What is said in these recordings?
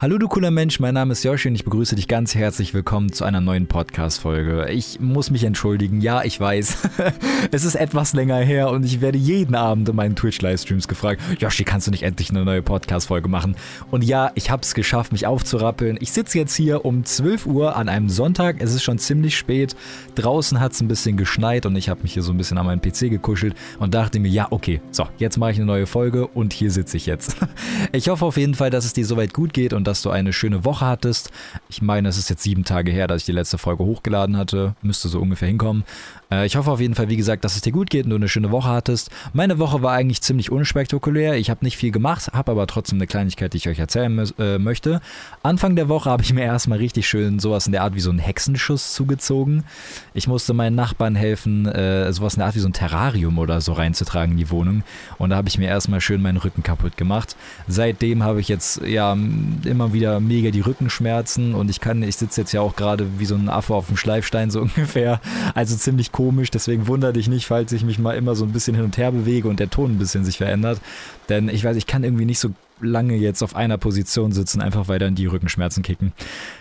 Hallo du cooler Mensch, mein Name ist Joshi und ich begrüße dich ganz herzlich willkommen zu einer neuen Podcast-Folge. Ich muss mich entschuldigen, ja, ich weiß. es ist etwas länger her und ich werde jeden Abend in meinen Twitch-Livestreams gefragt, Joshi, kannst du nicht endlich eine neue Podcast-Folge machen? Und ja, ich habe es geschafft, mich aufzurappeln. Ich sitze jetzt hier um 12 Uhr an einem Sonntag, es ist schon ziemlich spät. Draußen hat es ein bisschen geschneit und ich habe mich hier so ein bisschen an meinen PC gekuschelt und dachte mir, ja, okay, so, jetzt mache ich eine neue Folge und hier sitze ich jetzt. ich hoffe auf jeden Fall, dass es dir soweit gut geht und dass du eine schöne Woche hattest. Ich meine, es ist jetzt sieben Tage her, dass ich die letzte Folge hochgeladen hatte. Müsste so ungefähr hinkommen. Äh, ich hoffe auf jeden Fall, wie gesagt, dass es dir gut geht und du eine schöne Woche hattest. Meine Woche war eigentlich ziemlich unspektakulär. Ich habe nicht viel gemacht, habe aber trotzdem eine Kleinigkeit, die ich euch erzählen äh, möchte. Anfang der Woche habe ich mir erstmal richtig schön sowas in der Art wie so einen Hexenschuss zugezogen. Ich musste meinen Nachbarn helfen, äh, sowas in der Art wie so ein Terrarium oder so reinzutragen in die Wohnung. Und da habe ich mir erstmal schön meinen Rücken kaputt gemacht. Seitdem habe ich jetzt ja immer wieder mega die Rückenschmerzen und ich kann, ich sitze jetzt ja auch gerade wie so ein Affe auf dem Schleifstein so ungefähr. Also ziemlich komisch, deswegen wundere dich nicht, falls ich mich mal immer so ein bisschen hin und her bewege und der Ton ein bisschen sich verändert. Denn ich weiß, ich kann irgendwie nicht so lange jetzt auf einer Position sitzen, einfach weil dann die Rückenschmerzen kicken.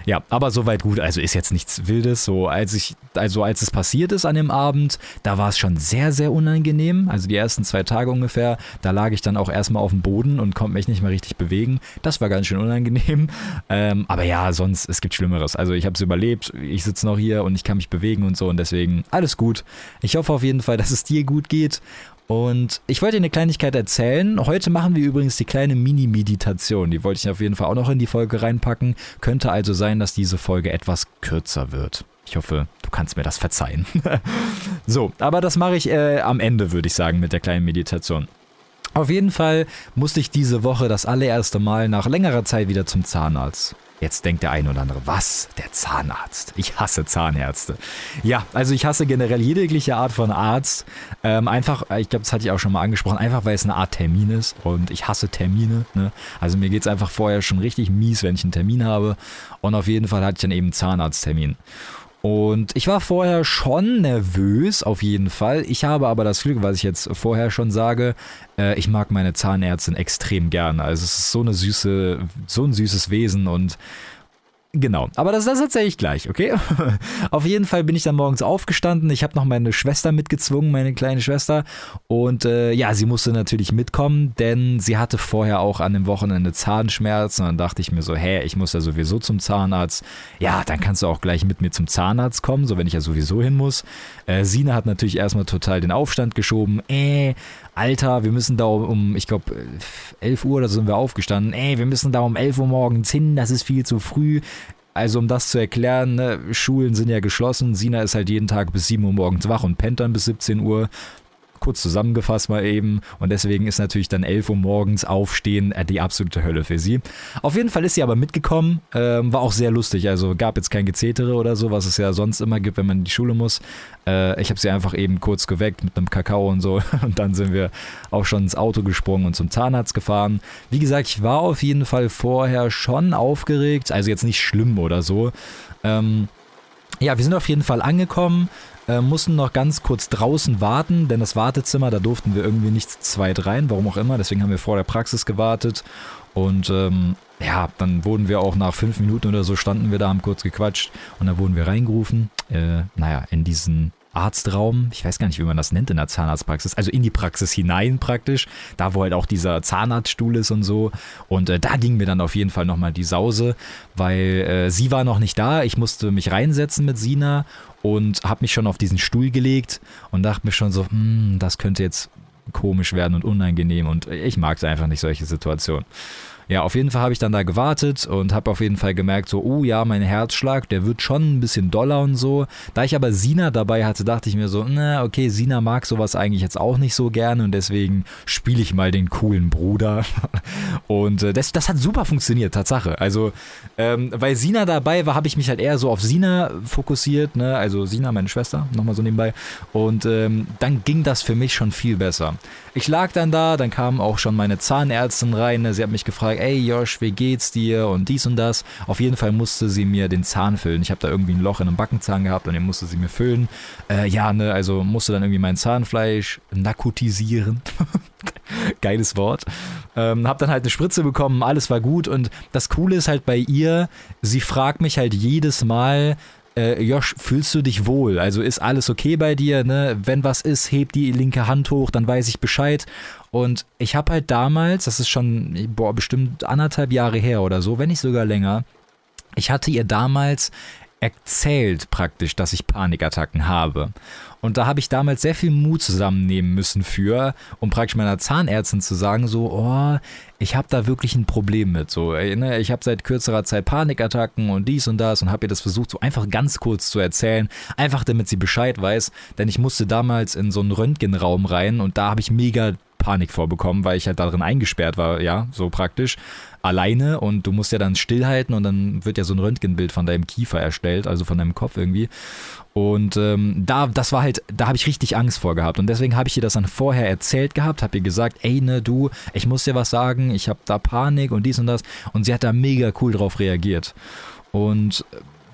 Ja, aber soweit gut. Also ist jetzt nichts Wildes. So als ich, also als es passiert ist an dem Abend, da war es schon sehr, sehr unangenehm. Also die ersten zwei Tage ungefähr, da lag ich dann auch erstmal auf dem Boden und konnte mich nicht mehr richtig bewegen. Das war ganz schön unangenehm. Ähm, aber ja, sonst, es gibt Schlimmeres. Also ich habe es überlebt. Ich sitze noch hier und ich kann mich bewegen und so und deswegen alles gut. Ich hoffe auf jeden Fall, dass es dir gut geht und ich wollte dir eine Kleinigkeit erzählen. Heute machen wir übrigens die kleine Mini-Meditation. Die wollte ich auf jeden Fall auch noch in die Folge reinpacken. Könnte also sein, dass diese Folge etwas kürzer wird. Ich hoffe, du kannst mir das verzeihen. so, aber das mache ich äh, am Ende, würde ich sagen, mit der kleinen Meditation. Auf jeden Fall musste ich diese Woche das allererste Mal nach längerer Zeit wieder zum Zahnarzt. Jetzt denkt der eine oder andere, was? Der Zahnarzt. Ich hasse Zahnärzte. Ja, also ich hasse generell jegliche Art von Arzt. Ähm, einfach, ich glaube, das hatte ich auch schon mal angesprochen, einfach weil es eine Art Termin ist und ich hasse Termine. Ne? Also mir geht es einfach vorher schon richtig mies, wenn ich einen Termin habe. Und auf jeden Fall hatte ich dann eben einen Zahnarzttermin. Und ich war vorher schon nervös, auf jeden Fall. Ich habe aber das Glück, was ich jetzt vorher schon sage, äh, ich mag meine Zahnärztin extrem gerne. Also es ist so eine süße, so ein süßes Wesen und Genau, aber das, das erzähle ich gleich, okay? Auf jeden Fall bin ich dann morgens aufgestanden. Ich habe noch meine Schwester mitgezwungen, meine kleine Schwester. Und äh, ja, sie musste natürlich mitkommen, denn sie hatte vorher auch an dem Wochenende Zahnschmerzen. Und dann dachte ich mir so, hä, ich muss ja sowieso zum Zahnarzt. Ja, dann kannst du auch gleich mit mir zum Zahnarzt kommen, so wenn ich ja sowieso hin muss. Äh, Sina hat natürlich erstmal total den Aufstand geschoben. Äh, Alter, wir müssen da um, ich glaube, 11 Uhr oder so sind wir aufgestanden. Ey, wir müssen da um 11 Uhr morgens hin, das ist viel zu früh. Also um das zu erklären, ne, Schulen sind ja geschlossen. Sina ist halt jeden Tag bis 7 Uhr morgens wach und pennt dann bis 17 Uhr kurz zusammengefasst mal eben. Und deswegen ist natürlich dann 11 Uhr morgens aufstehen äh, die absolute Hölle für sie. Auf jeden Fall ist sie aber mitgekommen. Ähm, war auch sehr lustig. Also gab jetzt kein Gezetere oder so, was es ja sonst immer gibt, wenn man in die Schule muss. Äh, ich habe sie einfach eben kurz geweckt mit einem Kakao und so. Und dann sind wir auch schon ins Auto gesprungen und zum Zahnarzt gefahren. Wie gesagt, ich war auf jeden Fall vorher schon aufgeregt. Also jetzt nicht schlimm oder so. Ähm, ja, wir sind auf jeden Fall angekommen äh, mussten noch ganz kurz draußen warten, denn das Wartezimmer, da durften wir irgendwie nicht zweit rein, warum auch immer. Deswegen haben wir vor der Praxis gewartet. Und ähm, ja, dann wurden wir auch nach fünf Minuten oder so standen wir da, haben kurz gequatscht und dann wurden wir reingerufen. Äh, naja, in diesen Arztraum, ich weiß gar nicht, wie man das nennt in der Zahnarztpraxis, also in die Praxis hinein praktisch, da wo halt auch dieser Zahnarztstuhl ist und so. Und äh, da ging mir dann auf jeden Fall nochmal die Sause, weil äh, sie war noch nicht da, ich musste mich reinsetzen mit Sina und habe mich schon auf diesen Stuhl gelegt und dachte mir schon so, hm, das könnte jetzt komisch werden und unangenehm und ich mag es einfach nicht, solche Situationen. Ja, auf jeden Fall habe ich dann da gewartet und habe auf jeden Fall gemerkt, so, oh ja, mein Herzschlag, der wird schon ein bisschen doller und so. Da ich aber Sina dabei hatte, dachte ich mir so, na, okay, Sina mag sowas eigentlich jetzt auch nicht so gerne und deswegen spiele ich mal den coolen Bruder. Und äh, das, das hat super funktioniert, Tatsache. Also, ähm, weil Sina dabei war, habe ich mich halt eher so auf Sina fokussiert, ne? Also Sina, meine Schwester, nochmal so nebenbei. Und ähm, dann ging das für mich schon viel besser. Ich lag dann da, dann kam auch schon meine Zahnärztin rein, ne? sie hat mich gefragt, gesagt, ey Josh, wie geht's dir und dies und das. Auf jeden Fall musste sie mir den Zahn füllen. Ich habe da irgendwie ein Loch in einem Backenzahn gehabt und den musste sie mir füllen. Äh, ja, ne, also musste dann irgendwie mein Zahnfleisch narkotisieren. Geiles Wort. Ähm, hab dann halt eine Spritze bekommen, alles war gut und das Coole ist halt bei ihr, sie fragt mich halt jedes Mal, äh, Josh, fühlst du dich wohl? Also ist alles okay bei dir? Ne? Wenn was ist, heb die linke Hand hoch, dann weiß ich Bescheid. Und ich habe halt damals, das ist schon, boah, bestimmt anderthalb Jahre her oder so, wenn nicht sogar länger, ich hatte ihr damals erzählt praktisch, dass ich Panikattacken habe. Und da habe ich damals sehr viel Mut zusammennehmen müssen für, um praktisch meiner Zahnärztin zu sagen, so, oh, ich habe da wirklich ein Problem mit. So, ne, ich habe seit kürzerer Zeit Panikattacken und dies und das und habe ihr das versucht, so einfach ganz kurz zu erzählen, einfach damit sie Bescheid weiß, denn ich musste damals in so einen Röntgenraum rein und da habe ich mega Panik vorbekommen, weil ich halt darin eingesperrt war, ja, so praktisch, alleine und du musst ja dann stillhalten und dann wird ja so ein Röntgenbild von deinem Kiefer erstellt, also von deinem Kopf irgendwie. Und ähm, da, das war halt, da habe ich richtig Angst vor gehabt. Und deswegen habe ich ihr das dann vorher erzählt gehabt, habe ihr gesagt, ey, ne, du, ich muss dir was sagen, ich habe da Panik und dies und das. Und sie hat da mega cool drauf reagiert. Und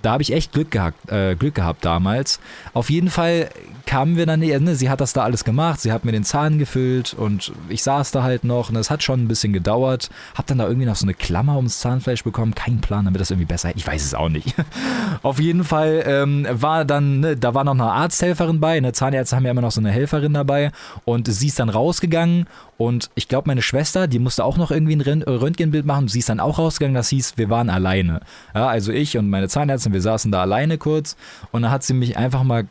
da habe ich echt Glück gehabt, äh, Glück gehabt damals. Auf jeden Fall kamen wir dann, ne, sie hat das da alles gemacht, sie hat mir den Zahn gefüllt und ich saß da halt noch und es hat schon ein bisschen gedauert. Hab dann da irgendwie noch so eine Klammer ums Zahnfleisch bekommen, keinen Plan, damit das irgendwie besser Ich weiß es auch nicht. Auf jeden Fall ähm, war dann, ne, da war noch eine Arzthelferin bei, ne, Zahnärzte haben ja immer noch so eine Helferin dabei und sie ist dann rausgegangen und ich glaube, meine Schwester, die musste auch noch irgendwie ein Röntgenbild machen. Sie ist dann auch rausgegangen. Das hieß, wir waren alleine. Ja, also ich und meine Zahnärztin, wir saßen da alleine kurz. Und dann hat sie mich einfach mal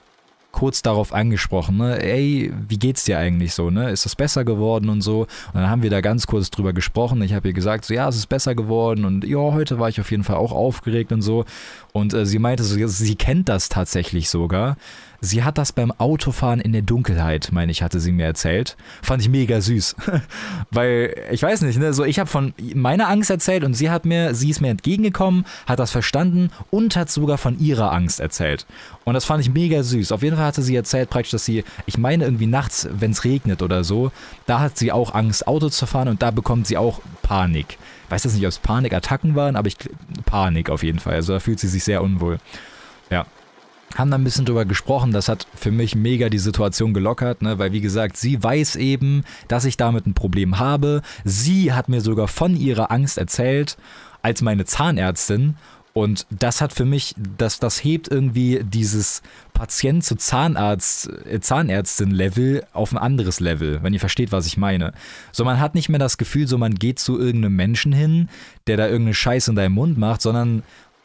kurz darauf angesprochen, ne? ey, wie geht's dir eigentlich so, ne? Ist das besser geworden und so? Und dann haben wir da ganz kurz drüber gesprochen. Ich habe ihr gesagt, so ja, es ist besser geworden und ja, heute war ich auf jeden Fall auch aufgeregt und so. Und äh, sie meinte, so, sie kennt das tatsächlich sogar. Sie hat das beim Autofahren in der Dunkelheit, meine ich, hatte sie mir erzählt. Fand ich mega süß. Weil, ich weiß nicht, ne, so ich habe von meiner Angst erzählt und sie hat mir, sie ist mir entgegengekommen, hat das verstanden und hat sogar von ihrer Angst erzählt. Und das fand ich mega süß. Auf jeden Fall hatte sie erzählt praktisch, dass sie, ich meine irgendwie nachts, wenn es regnet oder so, da hat sie auch Angst, Auto zu fahren und da bekommt sie auch Panik. Ich weiß jetzt nicht, ob es Panikattacken waren, aber ich Panik auf jeden Fall. Also da fühlt sie sich sehr unwohl. Ja, haben da ein bisschen drüber gesprochen. Das hat für mich mega die Situation gelockert, ne? weil wie gesagt, sie weiß eben, dass ich damit ein Problem habe. Sie hat mir sogar von ihrer Angst erzählt als meine Zahnärztin. Und das hat für mich, das, das hebt irgendwie dieses Patient zu Zahnarzt, äh, Zahnärztin-Level auf ein anderes Level, wenn ihr versteht, was ich meine. So, man hat nicht mehr das Gefühl, so man geht zu irgendeinem Menschen hin, der da irgendeine Scheiße in deinem Mund macht, sondern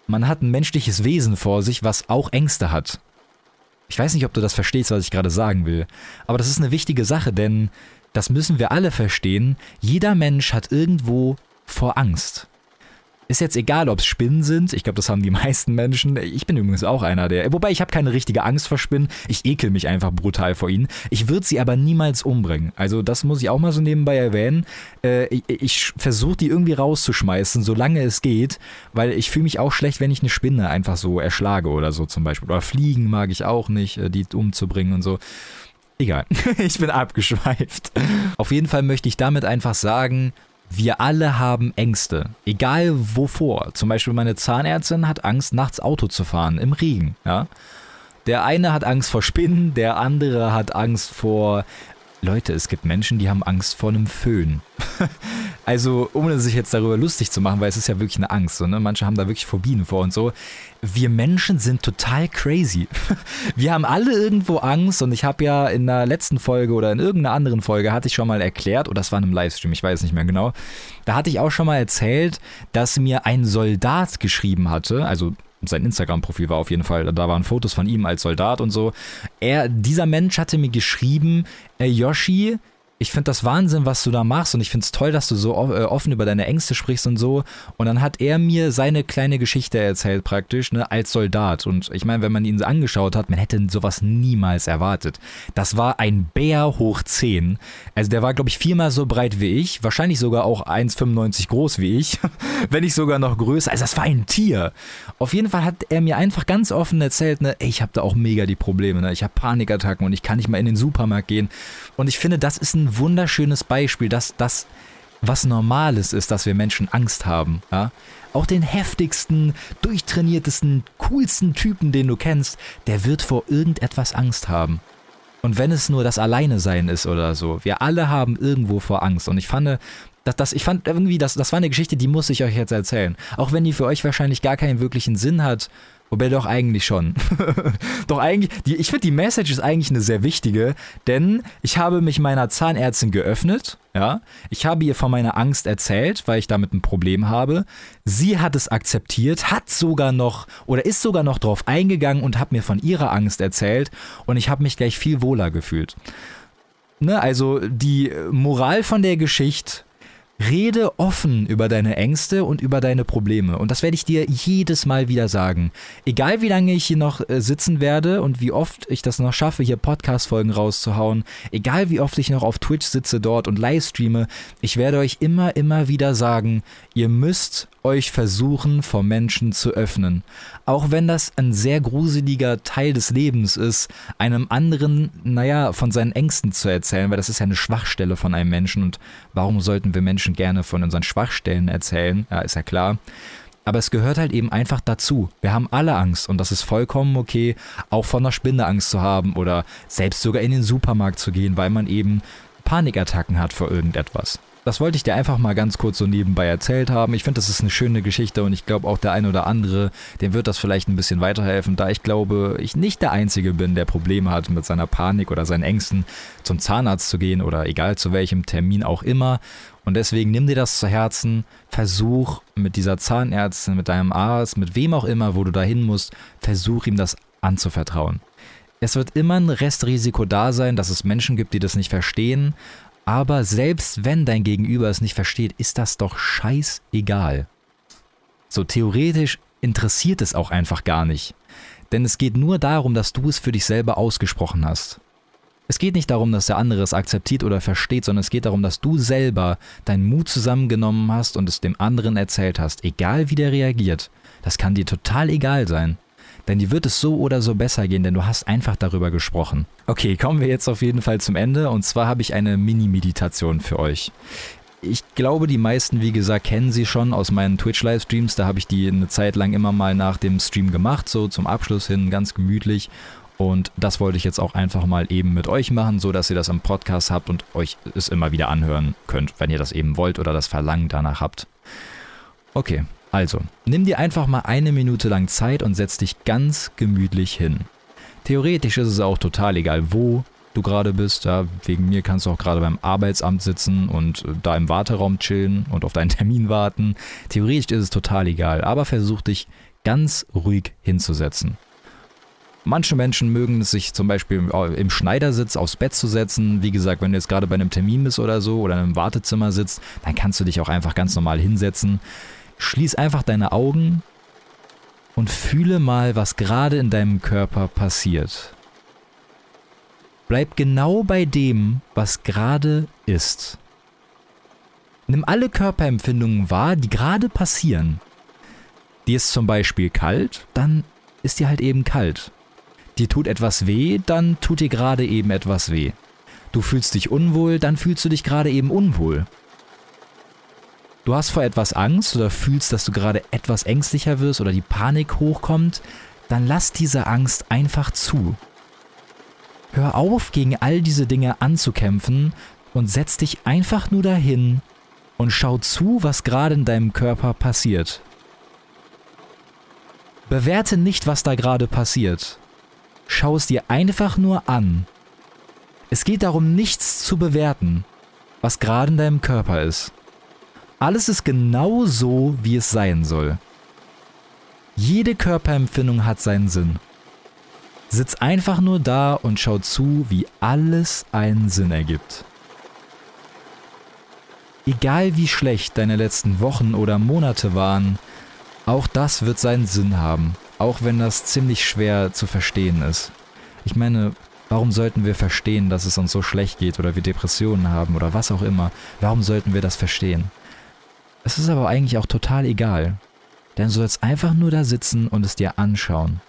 man hat ein menschliches Wesen vor sich, was auch Ängste hat. Ich weiß nicht, ob du das verstehst, was ich gerade sagen will, aber das ist eine wichtige Sache, denn das müssen wir alle verstehen. Jeder Mensch hat irgendwo vor Angst. Ist jetzt egal, ob es Spinnen sind. Ich glaube, das haben die meisten Menschen. Ich bin übrigens auch einer der. Wobei ich habe keine richtige Angst vor Spinnen. Ich ekel mich einfach brutal vor ihnen. Ich würde sie aber niemals umbringen. Also das muss ich auch mal so nebenbei erwähnen. Äh, ich, ich versuche die irgendwie rauszuschmeißen, solange es geht, weil ich fühle mich auch schlecht, wenn ich eine Spinne einfach so erschlage oder so zum Beispiel. Oder Fliegen mag ich auch nicht, äh, die umzubringen und so. Egal, ich bin abgeschweift. Auf jeden Fall möchte ich damit einfach sagen, wir alle haben Ängste, egal wovor. Zum Beispiel meine Zahnärztin hat Angst, nachts Auto zu fahren, im Regen. Ja? Der eine hat Angst vor Spinnen, der andere hat Angst vor Leute, es gibt Menschen, die haben Angst vor einem Föhn. also, ohne sich jetzt darüber lustig zu machen, weil es ist ja wirklich eine Angst. So, ne? Manche haben da wirklich Phobien vor und so. Wir Menschen sind total crazy. Wir haben alle irgendwo Angst und ich habe ja in der letzten Folge oder in irgendeiner anderen Folge hatte ich schon mal erklärt, oder das war in einem Livestream, ich weiß nicht mehr genau, da hatte ich auch schon mal erzählt, dass mir ein Soldat geschrieben hatte, also sein Instagram-Profil war auf jeden Fall, da waren Fotos von ihm als Soldat und so. Er, dieser Mensch hatte mir geschrieben, äh, Yoshi, ich finde das Wahnsinn, was du da machst und ich finde es toll, dass du so äh, offen über deine Ängste sprichst und so. Und dann hat er mir seine kleine Geschichte erzählt praktisch, ne, als Soldat. Und ich meine, wenn man ihn angeschaut hat, man hätte sowas niemals erwartet. Das war ein Bär hoch 10. Also der war, glaube ich, viermal so breit wie ich, wahrscheinlich sogar auch 1,95 groß wie ich, wenn nicht sogar noch größer. Also das war ein Tier. Auf jeden Fall hat er mir einfach ganz offen erzählt, ne, ich habe da auch mega die Probleme, ne? ich habe Panikattacken und ich kann nicht mal in den Supermarkt gehen. Und ich finde, das ist ein wunderschönes Beispiel, dass das was Normales ist, dass wir Menschen Angst haben. Ja? Auch den heftigsten, durchtrainiertesten, coolsten Typen, den du kennst, der wird vor irgendetwas Angst haben. Und wenn es nur das Alleine sein ist oder so, wir alle haben irgendwo vor Angst. Und ich fand, das, das, ich fand irgendwie, das, das war eine Geschichte, die muss ich euch jetzt erzählen. Auch wenn die für euch wahrscheinlich gar keinen wirklichen Sinn hat Wobei doch eigentlich schon. doch eigentlich, die, ich finde die Message ist eigentlich eine sehr wichtige, denn ich habe mich meiner Zahnärztin geöffnet, ja. Ich habe ihr von meiner Angst erzählt, weil ich damit ein Problem habe. Sie hat es akzeptiert, hat sogar noch oder ist sogar noch drauf eingegangen und hat mir von ihrer Angst erzählt und ich habe mich gleich viel wohler gefühlt. Ne, also die Moral von der Geschichte Rede offen über deine Ängste und über deine Probleme. Und das werde ich dir jedes Mal wieder sagen. Egal wie lange ich hier noch äh, sitzen werde und wie oft ich das noch schaffe, hier Podcast-Folgen rauszuhauen, egal wie oft ich noch auf Twitch sitze dort und live streame, ich werde euch immer, immer wieder sagen, ihr müsst euch versuchen, vor Menschen zu öffnen. Auch wenn das ein sehr gruseliger Teil des Lebens ist, einem anderen, naja, von seinen Ängsten zu erzählen, weil das ist ja eine Schwachstelle von einem Menschen und warum sollten wir Menschen gerne von unseren Schwachstellen erzählen? Ja, ist ja klar. Aber es gehört halt eben einfach dazu. Wir haben alle Angst und das ist vollkommen okay, auch von einer Spinne Angst zu haben oder selbst sogar in den Supermarkt zu gehen, weil man eben Panikattacken hat vor irgendetwas. Das wollte ich dir einfach mal ganz kurz so nebenbei erzählt haben. Ich finde, das ist eine schöne Geschichte und ich glaube auch der eine oder andere, dem wird das vielleicht ein bisschen weiterhelfen, da ich glaube, ich nicht der Einzige bin, der Probleme hat mit seiner Panik oder seinen Ängsten, zum Zahnarzt zu gehen oder egal zu welchem Termin auch immer. Und deswegen nimm dir das zu Herzen, versuch mit dieser Zahnärztin, mit deinem Arzt, mit wem auch immer, wo du dahin musst, versuch ihm das anzuvertrauen. Es wird immer ein Restrisiko da sein, dass es Menschen gibt, die das nicht verstehen, aber selbst wenn dein Gegenüber es nicht versteht, ist das doch scheißegal. So theoretisch interessiert es auch einfach gar nicht. Denn es geht nur darum, dass du es für dich selber ausgesprochen hast. Es geht nicht darum, dass der andere es akzeptiert oder versteht, sondern es geht darum, dass du selber deinen Mut zusammengenommen hast und es dem anderen erzählt hast, egal wie der reagiert. Das kann dir total egal sein. Denn dir wird es so oder so besser gehen, denn du hast einfach darüber gesprochen. Okay, kommen wir jetzt auf jeden Fall zum Ende und zwar habe ich eine Mini-Meditation für euch. Ich glaube, die meisten, wie gesagt, kennen sie schon aus meinen Twitch-Livestreams. Da habe ich die eine Zeit lang immer mal nach dem Stream gemacht, so zum Abschluss hin, ganz gemütlich. Und das wollte ich jetzt auch einfach mal eben mit euch machen, so dass ihr das im Podcast habt und euch es immer wieder anhören könnt, wenn ihr das eben wollt oder das Verlangen danach habt. Okay, also, nimm dir einfach mal eine Minute lang Zeit und setz dich ganz gemütlich hin. Theoretisch ist es auch total egal, wo du gerade bist. Ja, wegen mir kannst du auch gerade beim Arbeitsamt sitzen und äh, da im Warteraum chillen und auf deinen Termin warten. Theoretisch ist es total egal, aber versuch dich ganz ruhig hinzusetzen. Manche Menschen mögen es sich zum Beispiel im Schneidersitz aufs Bett zu setzen. Wie gesagt, wenn du jetzt gerade bei einem Termin bist oder so oder einem Wartezimmer sitzt, dann kannst du dich auch einfach ganz normal hinsetzen. Schließ einfach deine Augen und fühle mal, was gerade in deinem Körper passiert. Bleib genau bei dem, was gerade ist. Nimm alle Körperempfindungen wahr, die gerade passieren. Dir ist zum Beispiel kalt, dann ist dir halt eben kalt. Dir tut etwas weh, dann tut dir gerade eben etwas weh. Du fühlst dich unwohl, dann fühlst du dich gerade eben unwohl. Du hast vor etwas Angst oder fühlst, dass du gerade etwas ängstlicher wirst oder die Panik hochkommt, dann lass diese Angst einfach zu. Hör auf, gegen all diese Dinge anzukämpfen und setz dich einfach nur dahin und schau zu, was gerade in deinem Körper passiert. Bewerte nicht, was da gerade passiert. Schau es dir einfach nur an. Es geht darum, nichts zu bewerten, was gerade in deinem Körper ist. Alles ist genau so, wie es sein soll. Jede Körperempfindung hat seinen Sinn. Sitz einfach nur da und schau zu, wie alles einen Sinn ergibt. Egal wie schlecht deine letzten Wochen oder Monate waren, auch das wird seinen Sinn haben, auch wenn das ziemlich schwer zu verstehen ist. Ich meine, warum sollten wir verstehen, dass es uns so schlecht geht oder wir Depressionen haben oder was auch immer? Warum sollten wir das verstehen? Es ist aber eigentlich auch total egal, denn du sollst einfach nur da sitzen und es dir anschauen.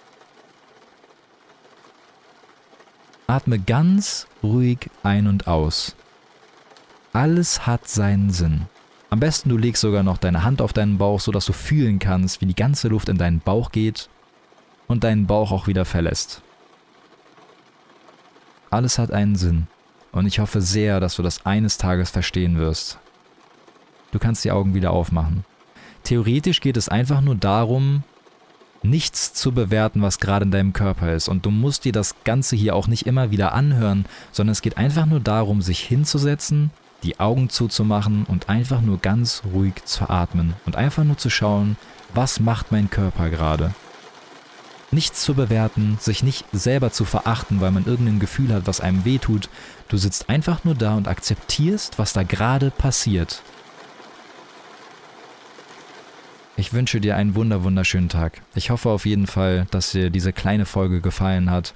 Atme ganz ruhig ein und aus. Alles hat seinen Sinn. Am besten du legst sogar noch deine Hand auf deinen Bauch, sodass du fühlen kannst, wie die ganze Luft in deinen Bauch geht und deinen Bauch auch wieder verlässt. Alles hat einen Sinn und ich hoffe sehr, dass du das eines Tages verstehen wirst. Du kannst die Augen wieder aufmachen. Theoretisch geht es einfach nur darum, nichts zu bewerten, was gerade in deinem Körper ist. Und du musst dir das Ganze hier auch nicht immer wieder anhören, sondern es geht einfach nur darum, sich hinzusetzen, die Augen zuzumachen und einfach nur ganz ruhig zu atmen und einfach nur zu schauen, was macht mein Körper gerade. Nichts zu bewerten, sich nicht selber zu verachten, weil man irgendein Gefühl hat, was einem wehtut. Du sitzt einfach nur da und akzeptierst, was da gerade passiert. Ich wünsche dir einen wunder wunderschönen Tag. Ich hoffe auf jeden Fall, dass dir diese kleine Folge gefallen hat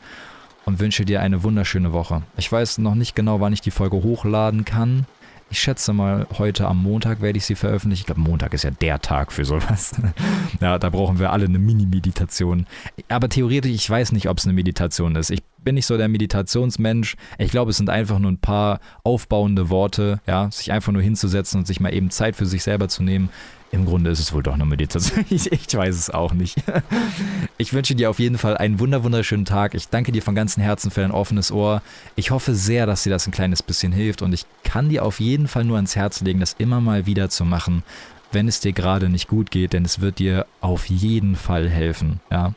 und wünsche dir eine wunderschöne Woche. Ich weiß noch nicht genau, wann ich die Folge hochladen kann. Ich schätze mal, heute am Montag werde ich sie veröffentlichen. Ich glaube, Montag ist ja der Tag für sowas. ja, da brauchen wir alle eine Mini-Meditation. Aber theoretisch, ich weiß nicht, ob es eine Meditation ist. Ich bin nicht so der Meditationsmensch. Ich glaube, es sind einfach nur ein paar aufbauende Worte, ja, sich einfach nur hinzusetzen und sich mal eben Zeit für sich selber zu nehmen. Im Grunde ist es wohl doch eine Meditation. Ich, ich, weiß es auch nicht. Ich wünsche dir auf jeden Fall einen wunder wunderschönen Tag. Ich danke dir von ganzem Herzen für dein offenes Ohr. Ich hoffe sehr, dass dir das ein kleines bisschen hilft und ich kann dir auf jeden Fall nur ans Herz legen, das immer mal wieder zu machen, wenn es dir gerade nicht gut geht, denn es wird dir auf jeden Fall helfen. Ja.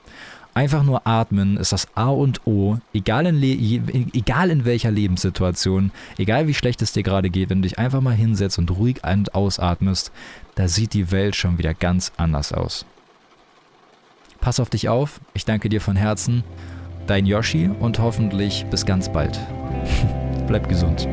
Einfach nur atmen ist das A und O, egal in, egal in welcher Lebenssituation, egal wie schlecht es dir gerade geht, wenn du dich einfach mal hinsetzt und ruhig ein- und ausatmest, da sieht die Welt schon wieder ganz anders aus. Pass auf dich auf, ich danke dir von Herzen, dein Yoshi und hoffentlich bis ganz bald. Bleib gesund.